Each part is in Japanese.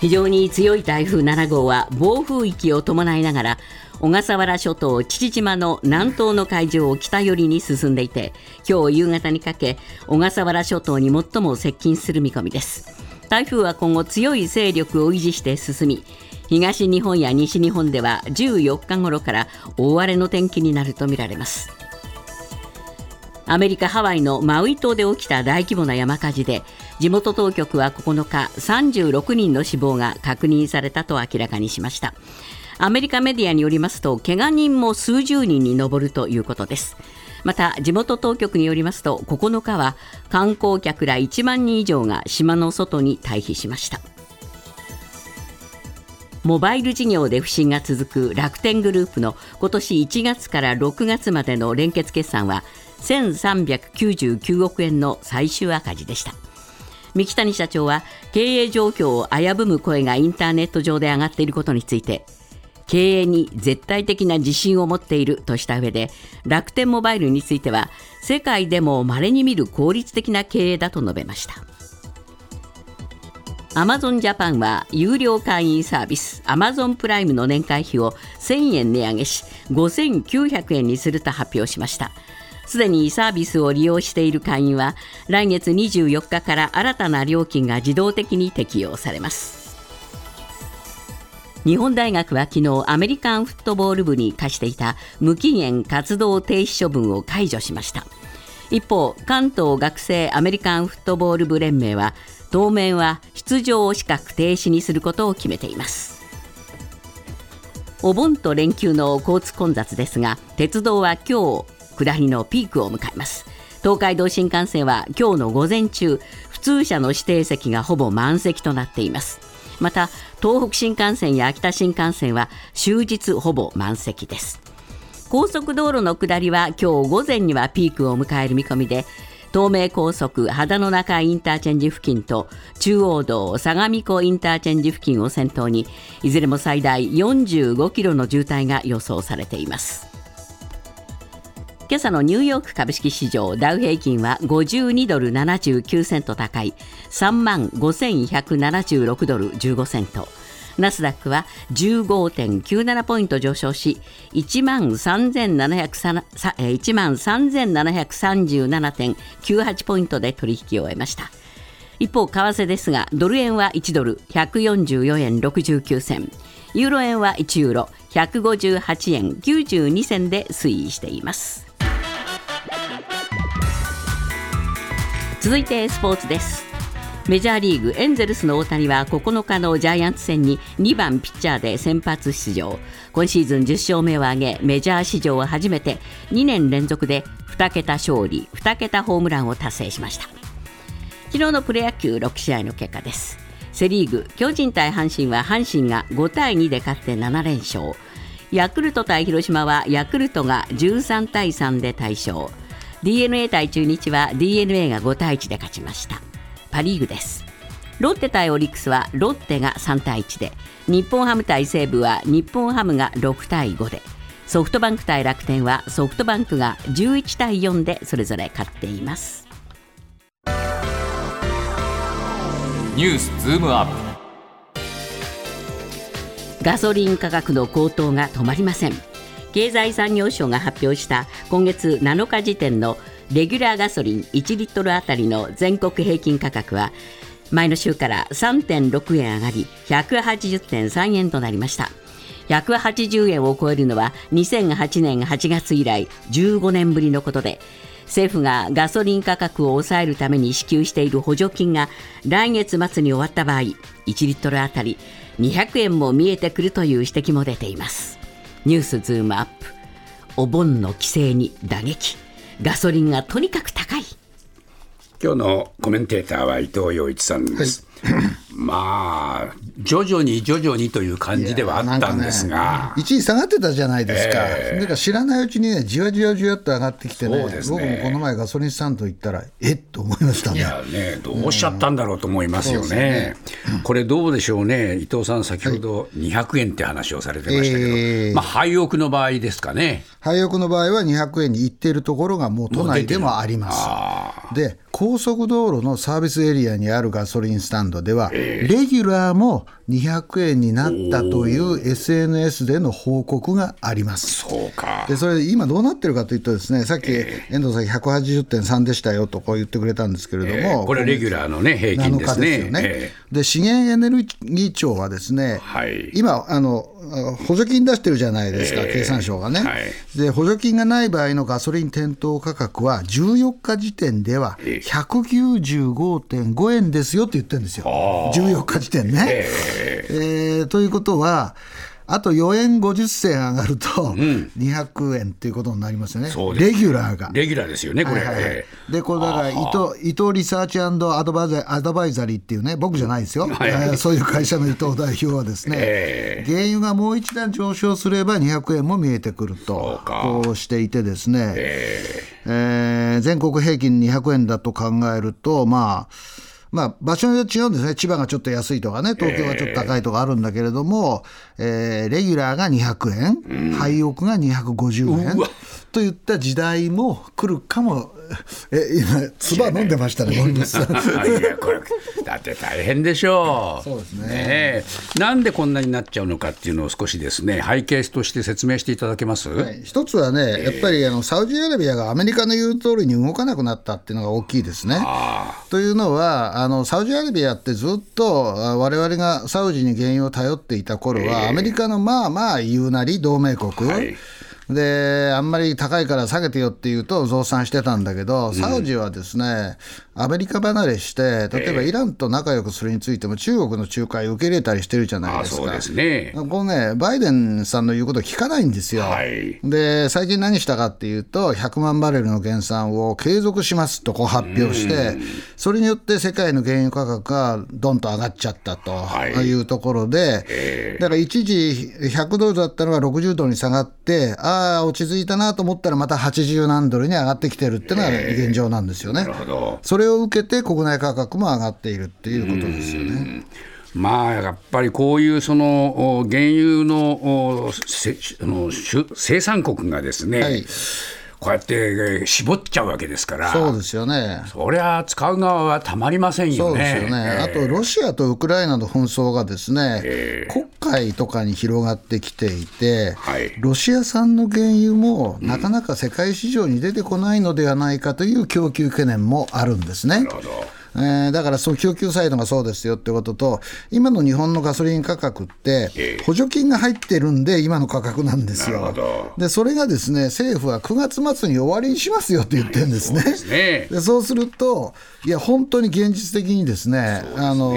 非常に強い台風7号は暴風域を伴いながら小笠原諸島父島の南東の海上を北寄りに進んでいて今日夕方にかけ小笠原諸島に最も接近する見込みです。台風は今後強い勢力を維持して進み東日本や西日本では14日頃から大荒れの天気になるとみられます。アメリカ・ハワイのマウイ島で起きた大規模な山火事で地元当局は9日36人の死亡が確認されたと明らかにしました。アメリカメディアによりますと怪我人も数十人に上るということです。また地元当局によりますと9日は観光客ら1万人以上が島の外に退避しました。モバイル事業で不振が続く楽天グループの今年1月から6月までの連結決算は1399億円の最終赤字でした。三木谷社長は経営状況を危ぶむ声がインターネット上で上がっていることについて経営に絶対的な自信を持っているとした上で楽天モバイルについては世界でも稀に見る効率的な経営だと述べました。アマゾンジャパンは有料会員サービスアマゾンプライムの年会費を1000円値上げし5900円にすると発表しました。すでにサービスを利用している会員は来月24日から新たな料金が自動的に適用されます。日本大学は昨日アメリカンフットボール部に課していた無期限活動停止処分を解除しました。一方関東学生アメリカンフットボール部連盟は当面は出場資格停止にすることを決めています。お盆と連休の交通混雑ですが鉄道は今日下りのピークを迎えます。東海道新幹線は今日の午前中普通車の指定席がほぼ満席となっています。また東北新幹線や秋田新幹線は終日ほぼ満席です。高速道路の下りは今日午前にはピークを迎える見込みで東名高速秦野中インターチェンジ付近と中央道相模湖インターチェンジ付近を先頭にいずれも最大45キロの渋滞が予想されています。今朝のニューヨーク株式市場ダウ平均は52ドル79セント高い3万5176ドル15セントナスダックは15.97ポイント上昇し1万3737.98ポイントで取引を終えました一方為替ですがドル円は1ドル144円69銭ユーロ円は1ユーロ158円92銭で推移しています続いてスポーツです。メジャーリーグエンゼルスの大谷は9日のジャイアンツ戦に2番ピッチャーで先発出場。今シーズン10勝目を挙げメジャー史上初めて2年連続で2桁勝利2桁ホームランを達成しました。昨日のプロ野球6試合の結果です。セ・リーグ巨人対阪神は阪神が5対2で勝って7連勝。ヤクルト対広島はヤクルトが13対3で大勝。D n a 対中日は d n a が5対1で勝ちました。パ・リーグです。ロッテ対オリックスはロッテが3対1で。日本ハム対西武は日本ハムが6対5で。ソフトバンク対楽天はソフトバンクが11対4でそれぞれ勝っています。ニュースズームアップ。ガソリン価格の高騰が止まりません経済産業省が発表した今月7日時点のレギュラーガソリン1リットルあたりの全国平均価格は前の週から3.6円上がり180.3円となりました。180円を超えるのは2008年8月以来15年ぶりのことで政府がガソリン価格を抑えるために支給している補助金が来月末に終わった場合1リットルあたり200円も見えてくるという指摘も出ています。ニュースズームアップ。お盆の規制に打撃。ガソリンがとにかく高い。今日のコメンテーターは伊藤洋一さんです、はい、まあ徐々に徐々にという感じではあったんですが、ね、一時下がってたじゃないですか、えー、だから知らないうちにねじわじわじわっと上がってきてね、ね、僕もこの前ガソリンスタンド行ったらえっと思いましたね。いやねどうしちゃったんだろうと思いますよね。ねうん、これどうでしょうね伊藤さん先ほど200円って話をされてましたけど、はいえ。ー、まあ廃屋の場合ですかね。廃屋の場合は200円に行っているところがもう都内でもあります。で高速道路のサービスエリアにあるガソリンスタンドでは、レギュラーも200円になったという SNS での報告があります。そうか。でそれ今どうなってるかというとですねさっき遠藤さん180.3でしたよとこう言ってくれたんですけれども、えーこれレギュラーのね平均です7日ね。ですよね。えで資源エネルギー庁はですね、はい。今あの補助金出してるじゃないですか、経産省がね、はい。で補助金がない場合のガソリン店頭価格は14日時点ではえ195.5円ですよって言ってるんですよ、14日時点ね。えーということはあと4円50銭上がると200円っていうことになりますよね、そうです。レギュラーが。レギュラーですよね、これ。はいはい。はいえ。で、これだから伊藤、伊藤リサーチアドバイザアドバイザリーっていうね、僕じゃないですよ、はい。えーそういう会社の伊藤代表はですね、え原油がもう一段上昇すれば200円も見えてくるとそうか、こうしていてですね、えー全国平均200円だと考えると、まあ、まあ、場所によって違うんですね、千葉がちょっと安いとかね、東京がちょっと高いとかあるんだけれども、えーレギュラーが200円、廃屋が250円といった時代も来るかも、え今、唾飲んでましたね、森口さん。いやこれだって大変でしょう。そうですねえなんでこんなになっちゃうのかっていうのを少しですね背景として説明していただけます？はい一つはね、やっぱりあのサウジアラビアがアメリカの言う通りに動かなくなったっていうのが大きいですね。というのはあの、サウジアラビアってずっとあ我々がサウジに原油を頼っていた頃は、アメリカのまあまあ言うなり同盟国。はいであんまり高いから下げてよって言うと増産してたんだけど、サウジはですね、アメリカ離れして、例えばイランと仲良くするについても、中国の仲介を受け入れたりしてるじゃないですか。ね。このね、バイデンさんの言うこと聞かないんですよ。はいで、最近何したかっていうと、100万バレルの減産を継続しますとこう発表して、それによって世界の原油価格がどんと上がっちゃったとはいいうところで、だから一時100ドルだったのが60ドルに下がって、ああ、落ち着いたなと思ったらまた80何ドルに上がってきてるっていうのが現状なんですよね。なるほど。それを受けて国内価格も上がっているっていうことですよね。まあやっぱりこういうそのお原油のおせあの主生産国がですね、はいこうやってえー絞っちゃうわけですから、そうですよね。そりゃ使う側はたまりませんよね。そうですよね、あとロシアとウクライナの紛争がですね、黒海とかに広がってきていて、はい。ロシア産の原油もなかなか世界市場に出てこないのではないかという供給懸念もあるんですね。なるほどえーだからその供給サイドがそうですよってことと、今の日本のガソリン価格ってええ、補助金が入ってるんで、今の価格なんですよ。で、それがですね、政府は9月末に終わりにしますよって言ってるんですね。ですね。でそうすると、いや、本当に現実的にですね、あの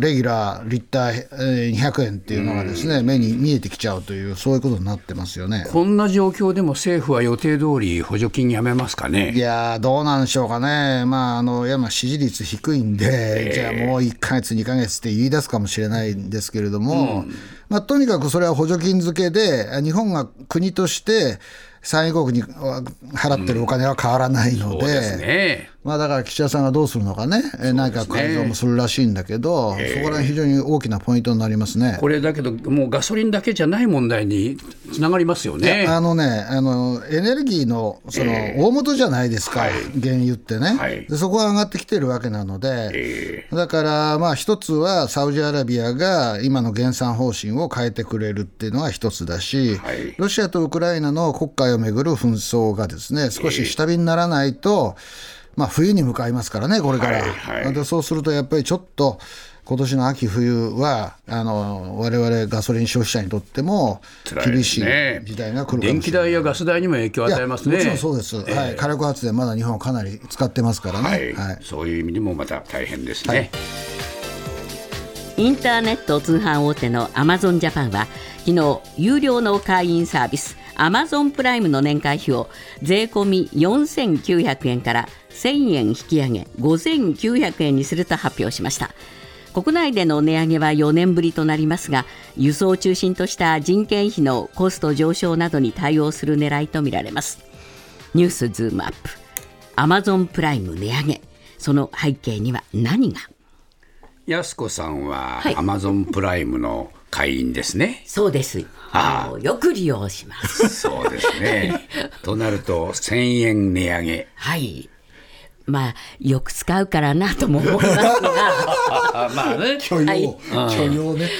レギュラー、リッターえー200円っていうのがですね、目に見えてきちゃうという、そういうことになってますよね。こんな状況でも政府は予定通り補助金やめますかいね。やー、どうなんでしょうかね、まあ、あのいやまあ支持率低いんで、じゃあもう1か月、2か月って言い出すかもしれないんですけれども、まあ、とにかくそれは補助金付けで、日本が国として産油国に払ってるお金は変わらないのですで。ね。まあ、だから岸田さんがどうするのかね、え内閣改造もするらしいんだけど、そこら辺非常に大きなポイントになりますね。これだけど、もうガソリンだけじゃない問題につながりますよね。あのねあの、エネルギーのその大元じゃないですか、原油ってね、はい。で、そこが上がってきてるわけなので、えだから、まあ、一つはサウジアラビアが今の減産方針を変えてくれるっていうのが一つだし、はい。ロシアとウクライナの国海をめぐる紛争がですね少し下火にならないと、まあ、冬に向かいますからね、これから。はいはいでそうするとやっぱりちょっと今年の秋冬はあの我々ガソリン消費者にとっても厳しいね時代が来るか電もしれない。気代やガス代にも影響を与えますね。もちろんそうです、はい、火力発電、まだ日本はかなり使ってますからね。はいはいそういう意味でもまた大変ですね。インターネット通販大手のアマゾンジャパンは昨日有料の会員サービスアマゾンプライムの年会費を税込み4900円から1000円引き上げ5900円にすると発表しました。国内での値上げは4年ぶりとなりますが輸送を中心とした人件費のコスト上昇などに対応する狙いとみられます。ニュースズームアップ。アマゾンプライム値上げ。その背景には何が？安子さんははい。アマゾンプライムの会員ですね。そうです。ああよく利用します。そうですね。となると1000円値上げ。はい。まあよく使うからなとも思いますがあ まあね許容、はい許容ね。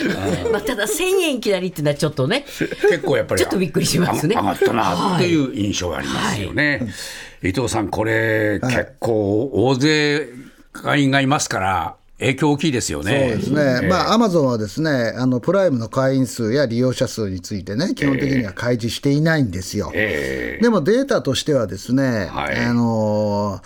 まあただ1000円いきなりっていうのはちょっとね結構やっぱりちょっとびっくりしますね上がったなっていう印象がありますよね。伊藤さんこれ、結構大勢会員がいますから影響大きいですよね。そうですね、まあ、アマゾンはですね、あのプライムの会員数や利用者数についてね、基本的には開示していないんですよ。えでもデータとしてはですね、はい。あの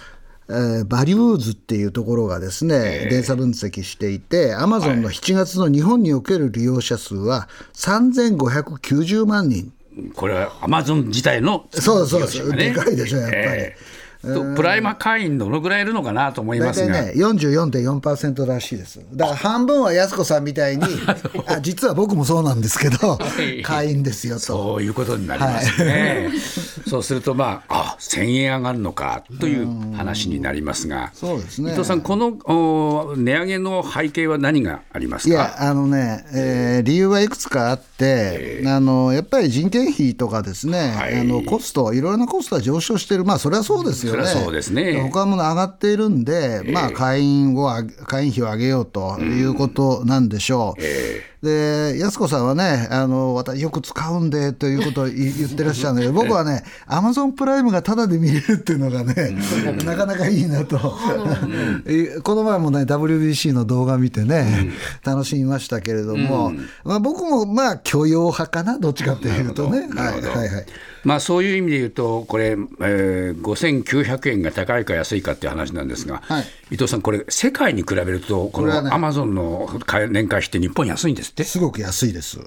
えーバリューズっていうところがですね、データ分析していて、アマゾンの7月の日本における利用者数は3590万人。ーこれはアマゾン自体のそうそうそう、でかいでしょ、やっぱり。えーとプライマ会員どのぐらいいるのかなと思いますが、大体ね、44.4%らしいです。だから半分は安子さんみたいに、あ実は僕もそうなんですけど、会員ですよと。そういうことになりますね。そうすると、まあ、あ1000円上がるのかという話になりますが、そうですね。伊藤さん、このお値上げの背景は何がありますか？いや、あのね、えー理由はいくつかあって、あのやっぱり人件費とかですね、はい。あのコスト、いろいろなコストが上昇してる、まあ、それはそうですよね、そそうですね。他のもの上がっているんで、まあ、会員を会員費を上げようということなんでしょう。で安子さんはねあの、私、よく使うんでということを言言ってらっしゃるんだけど、僕はね、アマゾンプライムがタダで見れるっていうのがね、なかなかいいなと、えこの前もね、WBC の動画見てね、楽しみましたけれども、まあ、僕もまあ許容派かな、どっちかというとね。はいはいはい。まあ、そういう意味で言うと、これ、えー、5900円が高いか安いかっていう話なんですが、はい。伊藤さん、これ、世界に比べると、これはね。のアマゾンの年会費って日本安いんですって？すごく安いです。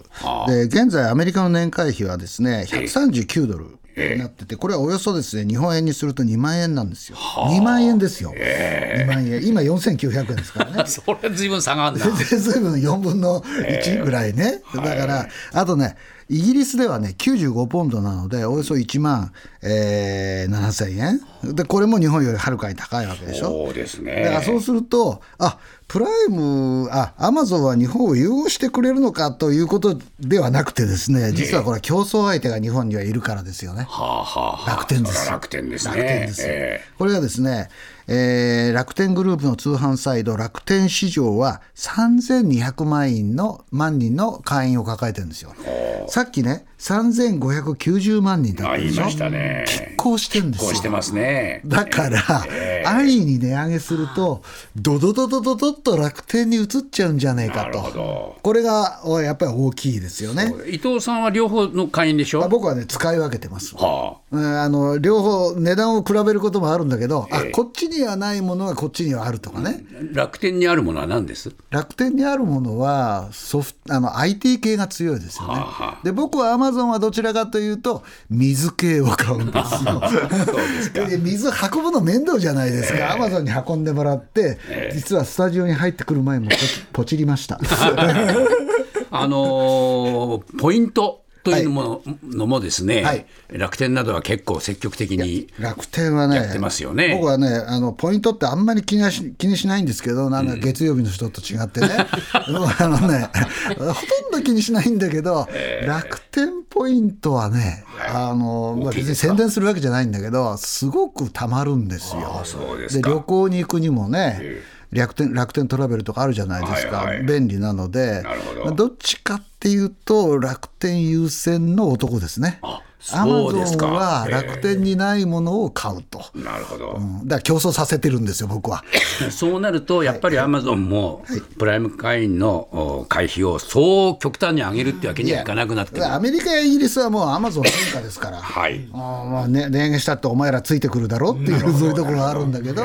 で、現在、アメリカの年会費はですね、139ドルになってて、これはおよそですね、日本円にすると2万円なんですよ。2万円ですよ。2万円。今4900円ですからね。それ、ずいぶん差があるな。ずいぶん4分の1ぐらいね。だから、あとね、イギリスではね、95ポンドなので、およそ1万、えー7000円。で、これも日本よりはるかに高いわけでしょ。そうですだからね。そうすると、あプライム、あアマゾンは日本を融合してくれるのかということではなくてですね、実はこれは競争相手が日本にはいるからですよね。はあはあ、楽天です。楽天ですね。楽天です。これがですね、えー楽天グループの通販サイト、楽天市場は3200万人の万人の会員を抱えてるんですよ。さっきね、3590万人ーあ、だったでしょ。言いましたね。こうしてんですよ。こうしてますね。だから、安易に値上げすると、ドドドドドドッと楽天に移っちゃうんじゃなるほと。ど。これがおやっぱり大きいですよね。伊藤さんは両方の会員でしょ？あ僕はね、使い分けてます。はうんあの両方、値段を比べることもあるんだけど、あこっちにはないものがこっちにはあるとかね、あ、楽天にあるものは何です？楽天にあるものはソフあの IT 系が強いですよね。で僕はアマゾンはどちらかというと、水系を買うんですよ。で水運ぶの面倒じゃないですか、アマゾンに運んでもらって、実はスタジオに入ってくる前もポチ ポチりました。あのーポイントというのも,、のもですね、はい。楽天などは結構積極的に楽天はね、やってますよね。僕はね、あのポイントってあんまり気にはし気にしないんですけど、なんか月曜日の人と違ってね、あのね、ほとんど気にしないんだけど、楽天ポイントはね、あのまあ、別に宣伝するわけじゃないんだけど、すごくたまるんですよ。で旅行に行くにもね、楽天楽天トラベルとかあるじゃないですか、はいはい。便利なので。ど。っちかっていうと楽天優先の男ですね。アマゾンは楽天にないものを買うと、なるほど、うん。だから競争させてるんですよ、僕は。そうなるとやっぱりアマゾンもプライム会員のお会費をそう極端に上げるってわけにはいかなくなってアメリカやイギリスはもうアマゾン天下ですから。はい。あーまあね、値上げしたってお前らついてくるだろっていう そういうところがあるんだけど、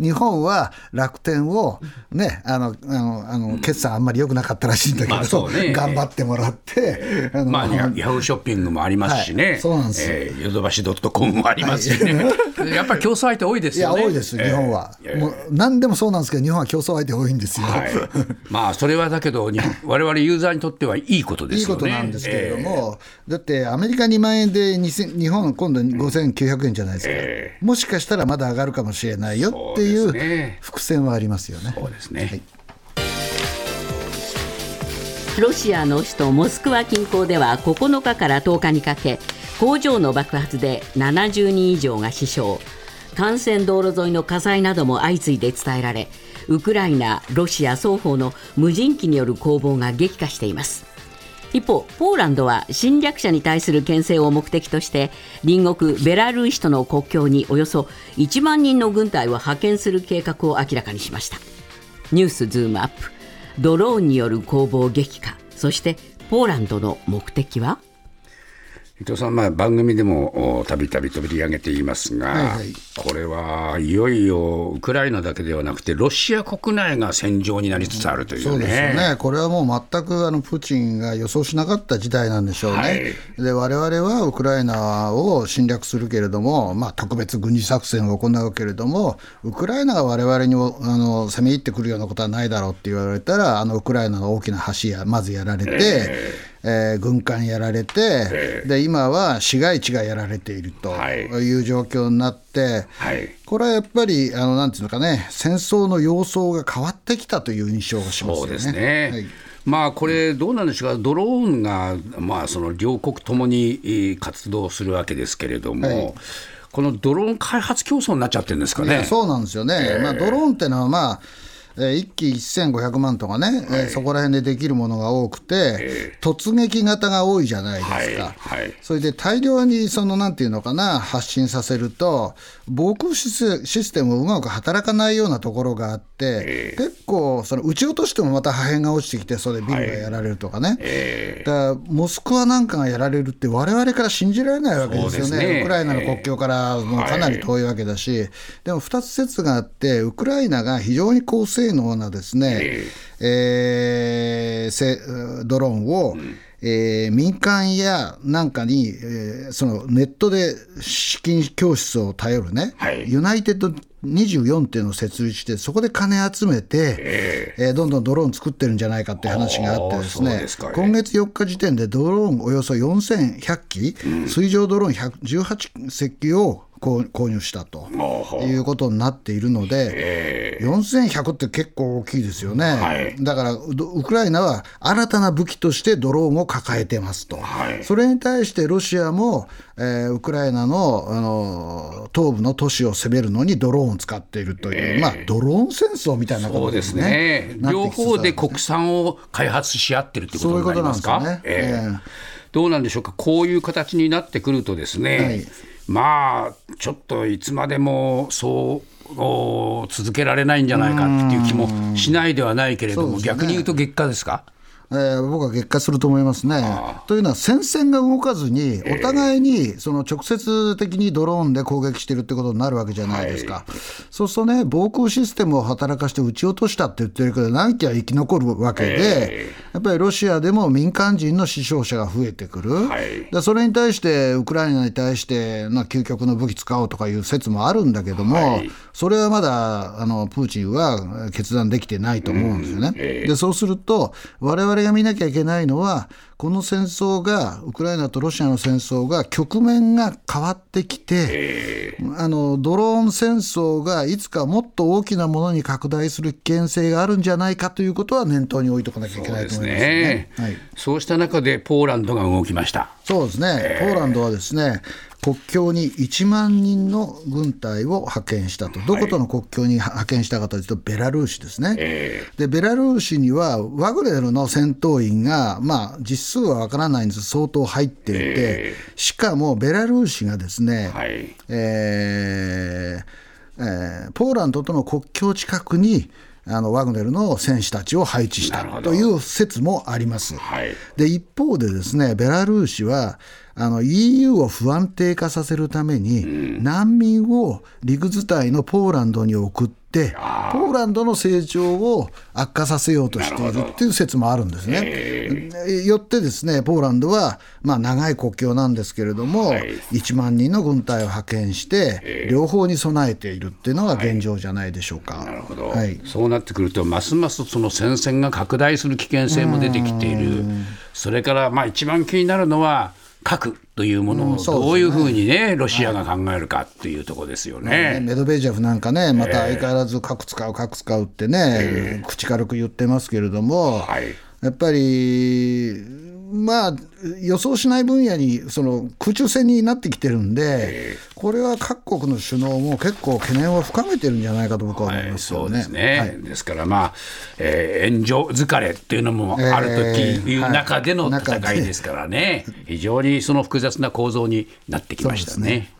日本は楽天を、ね、あのあのあの決算あんまり良くなかったらしいんだけど、まあそうね。頑張ってもらって、あのまあ、ヤヤフーショッピングもありますしね、はいそうなんですえーヨドバシドットコムもありますしね、やっぱり競争相手多いですいや、よね。多いです、日本は。えーもう何でもそうなんですけど、日本は競争相手多いんですよ。はい、まあそれはだけど、に 我々ユーザーにとってはいいことですよね。いいことなんですけれども、だってアメリカ2万円で2000日本、今度5900円じゃないですか、えもしかしたらまだ上がるかもしれないよっていう伏線はありますよね。そうですね、ロシアの首都モスクワ近郊では9日から10日にかけ工場の爆発で70人以上が死傷。幹線道路沿いの火災なども相次いで伝えられウクライナ、ロシア双方の無人機による攻防が激化しています。一方、ポーランドは侵略者に対する牽制を目的として隣国ベラルーシとの国境におよそ1万人の軍隊を派遣する計画を明らかにしました。ニュースズームアップ。ドローンによる攻防激化。そしてポーランドの目的は？伊藤さん、まあ、番組でもたびたび取り上げていますが、はいはい、これはいよいよウクライナだけではなくて、ロシア国内が戦場になりつつあるという、ね、そうですよね、これはもう全くあのプーチンが予想しなかった事態なんでしょうね、はい、で我々はウクライナを侵略するけれども、まあ、特別軍事作戦を行うけれども、ウクライナが我々にあの攻め入ってくるようなことはないだろうって言われたら、あのウクライナの大きな橋やまずやられて。えーえー、軍艦やられて、で今は市街地がやられているとい。う状況になって、はい、これはやっぱりあのなんていうのかね戦争の様相が変わってきたという印象がしますよね。そうですね、はい。まあこれ、どうなんでしょうか、ドローンが、まあ、その両国ともに活動するわけですけれども、はい、このドローン開発競争になっちゃってるんですかね。そうなんですよね、えー、まあ、ドローンっていうのは、まあえ1機1500万とかね、はい、えー、そこら辺でできるものが多くて、えー、突撃型が多いじゃないですか、それで大量にそのなんていうのかな、発信させると、防空システムうまく働かないようなところがあって、えー、結構、その撃ち落としてもまた破片が落ちてきて、それでビルがやられるとかね、だからモスクワなんかがやられるって、われわれから信じられないわけですよね、ね。ウクライナの国境からもうかなり遠いわけだし、でも2つ説があって、ウクライナが非常に高性能なですね、えー、ドローンを、うん。えー、民間やなんかに、えー、そのネットで資金教室を頼るね、はい、ユナイテッド24っていうのを設立して、そこで金集めて、えー、えー、どんどんドローン作ってるんじゃないかっていう話があってですね、すね今月4日時点でドローンおよそ4100機、うん、水上ドローン18隻を購入したということになっているので、4100って結構大きいですよね、はい、だからウクライナは新たな武器としてドローンを抱えてますと、はい、それに対してロシアも、えー、ウクライナのあの東部の都市を攻めるのにドローンを使っているという、まあ、ドローン戦争みたいなことですね。すね。両方で国産を開発し合ってるってことになりますか？えー、どうなんでしょうか、こういう形になってくるとですね、はい。まあ、ちょっといつまでもそう続けられないんじゃないかっていう気もしないではないけれども、ね、逆に言うと結果ですか？えー、僕は激化すると思いますね。というのは、戦線が動かずに、お互いにその直接的にドローンで攻撃してるってことになるわけじゃないですか、はい、そうするとね、防空システムを働かして撃ち落としたって言ってるけど、何機は生き残るわけで、やっぱりロシアでも民間人の死傷者が増えてくる、はい、それに対して、ウクライナに対して、まあ、究極の武器使おうとかいう説もあるんだけども、はい、それはまだあのプーチンは決断できてないと思うんですよね。でそうすると我々が見なきゃいけないのは、この戦争が、ウクライナとロシアの戦争が、局面が変わってきて、あのドローン戦争がいつかもっと大きなものに拡大する危険性があるんじゃないかということは念頭に置いとかなきゃいけないと思いますね。そう、ねはい、そうした中で、ポーランドが動きました。そうですね、ポーランドはですね、国境に1万人の軍隊を派遣したと、どことの国境に派遣したかというと、ベラルーシですね、でベラルーシにはワグネルの戦闘員が、まあ、実数は分からないんです。相当入っていて、しかもベラルーシがですね、はい、えーえー、ポーランドとの国境近くに、あのワグネルの戦士たちを配置したという説もあります。はい、で一方でですねベラルーシはあの EU を不安定化させるために、難民を陸伝いのポーランドに送って、ポーランドの成長を悪化させようとしているっていう説もあるんですね。よってですね、ポーランドは、まあ、長い国境なんですけれども、はい、1万人の軍隊を派遣して、両方に備えているっていうのが現状じゃないでしょうか。はい、なるほど、はい、そうなってくると、ますますその戦線が拡大する危険性も出てきている、それからまあ一番気になるのは、核というものをどういうふうにね、ロシアが考えるかっていうところですよね,、メドベージェフなんかね、また相変わらず核使う、核使うってね、口軽く言ってますけれども、やっぱりまあ、予想しない分野にその空中戦になってきてるんで、これは各国の首脳も結構懸念を深めてるんじゃないかと僕は思いますよね。はい、そうですね、はい、ですから、まあえー、援助疲れっていうのもあるという中での戦いですからね、非常にその複雑な構造になってきましたね。